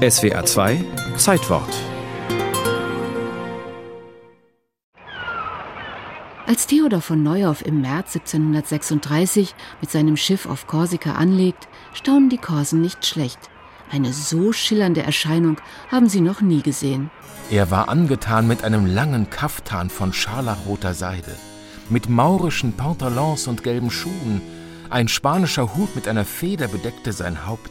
SWA 2 Zeitwort Als Theodor von Neuhoff im März 1736 mit seinem Schiff auf Korsika anlegt, staunen die Korsen nicht schlecht. Eine so schillernde Erscheinung haben sie noch nie gesehen. Er war angetan mit einem langen Kaftan von scharlachroter Seide, mit maurischen Pantalons und gelben Schuhen, ein spanischer Hut mit einer Feder bedeckte sein Haupt,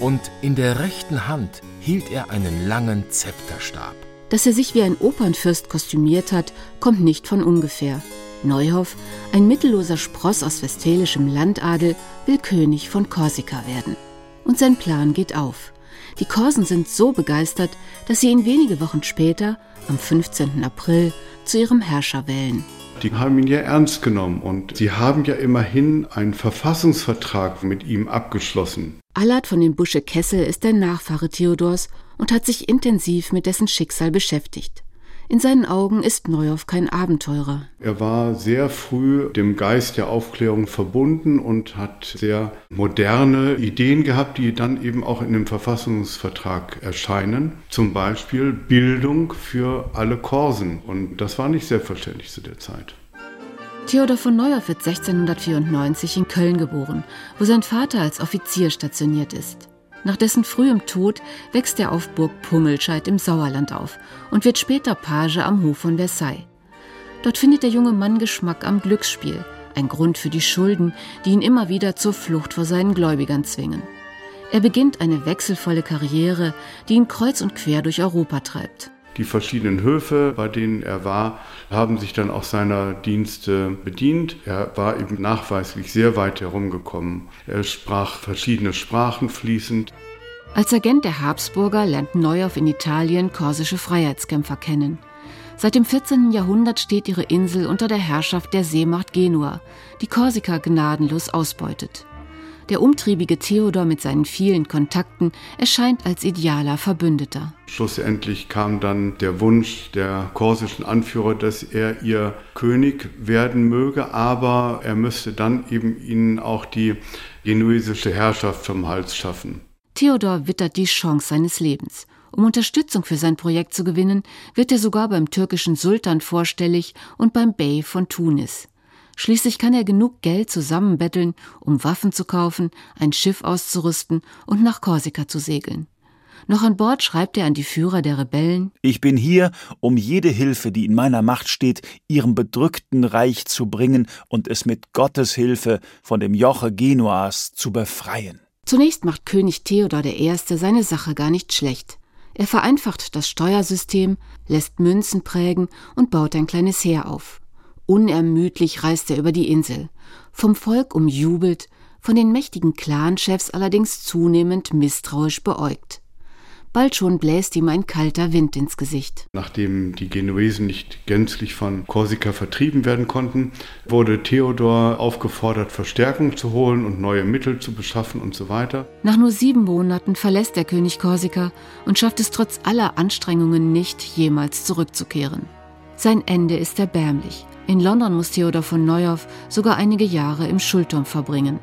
und in der rechten Hand hielt er einen langen Zepterstab. Dass er sich wie ein Opernfürst kostümiert hat, kommt nicht von ungefähr. Neuhoff, ein mittelloser Spross aus westfälischem Landadel, will König von Korsika werden. Und sein Plan geht auf. Die Korsen sind so begeistert, dass sie ihn wenige Wochen später, am 15. April, zu ihrem Herrscher wählen. Die haben ihn ja ernst genommen und sie haben ja immerhin einen Verfassungsvertrag mit ihm abgeschlossen. Allard von den Busche Kessel ist der Nachfahre Theodors und hat sich intensiv mit dessen Schicksal beschäftigt. In seinen Augen ist Neuhoff kein Abenteurer. Er war sehr früh dem Geist der Aufklärung verbunden und hat sehr moderne Ideen gehabt, die dann eben auch in dem Verfassungsvertrag erscheinen. Zum Beispiel Bildung für alle Korsen. Und das war nicht selbstverständlich zu der Zeit. Theodor von Neuhoff wird 1694 in Köln geboren, wo sein Vater als Offizier stationiert ist. Nach dessen frühem Tod wächst er auf Burg Pummelscheid im Sauerland auf und wird später Page am Hof von Versailles. Dort findet der junge Mann Geschmack am Glücksspiel, ein Grund für die Schulden, die ihn immer wieder zur Flucht vor seinen Gläubigern zwingen. Er beginnt eine wechselvolle Karriere, die ihn kreuz und quer durch Europa treibt. Die verschiedenen Höfe, bei denen er war, haben sich dann auch seiner Dienste bedient. Er war eben nachweislich sehr weit herumgekommen. Er sprach verschiedene Sprachen fließend. Als Agent der Habsburger lernt Neuhoff in Italien korsische Freiheitskämpfer kennen. Seit dem 14. Jahrhundert steht ihre Insel unter der Herrschaft der Seemacht Genua, die Korsika gnadenlos ausbeutet. Der umtriebige Theodor mit seinen vielen Kontakten erscheint als idealer Verbündeter. Schlussendlich kam dann der Wunsch der korsischen Anführer, dass er ihr König werden möge, aber er müsste dann eben ihnen auch die genuesische Herrschaft vom Hals schaffen. Theodor wittert die Chance seines Lebens. Um Unterstützung für sein Projekt zu gewinnen, wird er sogar beim türkischen Sultan vorstellig und beim Bey von Tunis. Schließlich kann er genug Geld zusammenbetteln, um Waffen zu kaufen, ein Schiff auszurüsten und nach Korsika zu segeln. Noch an Bord schreibt er an die Führer der Rebellen Ich bin hier, um jede Hilfe, die in meiner Macht steht, ihrem bedrückten Reich zu bringen und es mit Gottes Hilfe von dem Joche Genuas zu befreien. Zunächst macht König Theodor I. seine Sache gar nicht schlecht. Er vereinfacht das Steuersystem, lässt Münzen prägen und baut ein kleines Heer auf. Unermüdlich reist er über die Insel, vom Volk umjubelt, von den mächtigen Clanchefs allerdings zunehmend misstrauisch beäugt. Bald schon bläst ihm ein kalter Wind ins Gesicht. Nachdem die Genuesen nicht gänzlich von Korsika vertrieben werden konnten, wurde Theodor aufgefordert, Verstärkung zu holen und neue Mittel zu beschaffen und so weiter. Nach nur sieben Monaten verlässt der König Korsika und schafft es trotz aller Anstrengungen nicht, jemals zurückzukehren. Sein Ende ist erbärmlich. In London muss Theodor von Neuhoff sogar einige Jahre im Schulturm verbringen.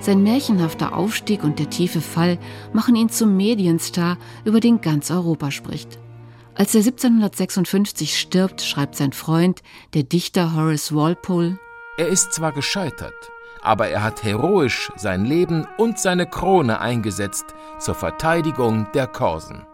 Sein märchenhafter Aufstieg und der tiefe Fall machen ihn zum Medienstar, über den ganz Europa spricht. Als er 1756 stirbt, schreibt sein Freund, der Dichter Horace Walpole, Er ist zwar gescheitert, aber er hat heroisch sein Leben und seine Krone eingesetzt zur Verteidigung der Korsen.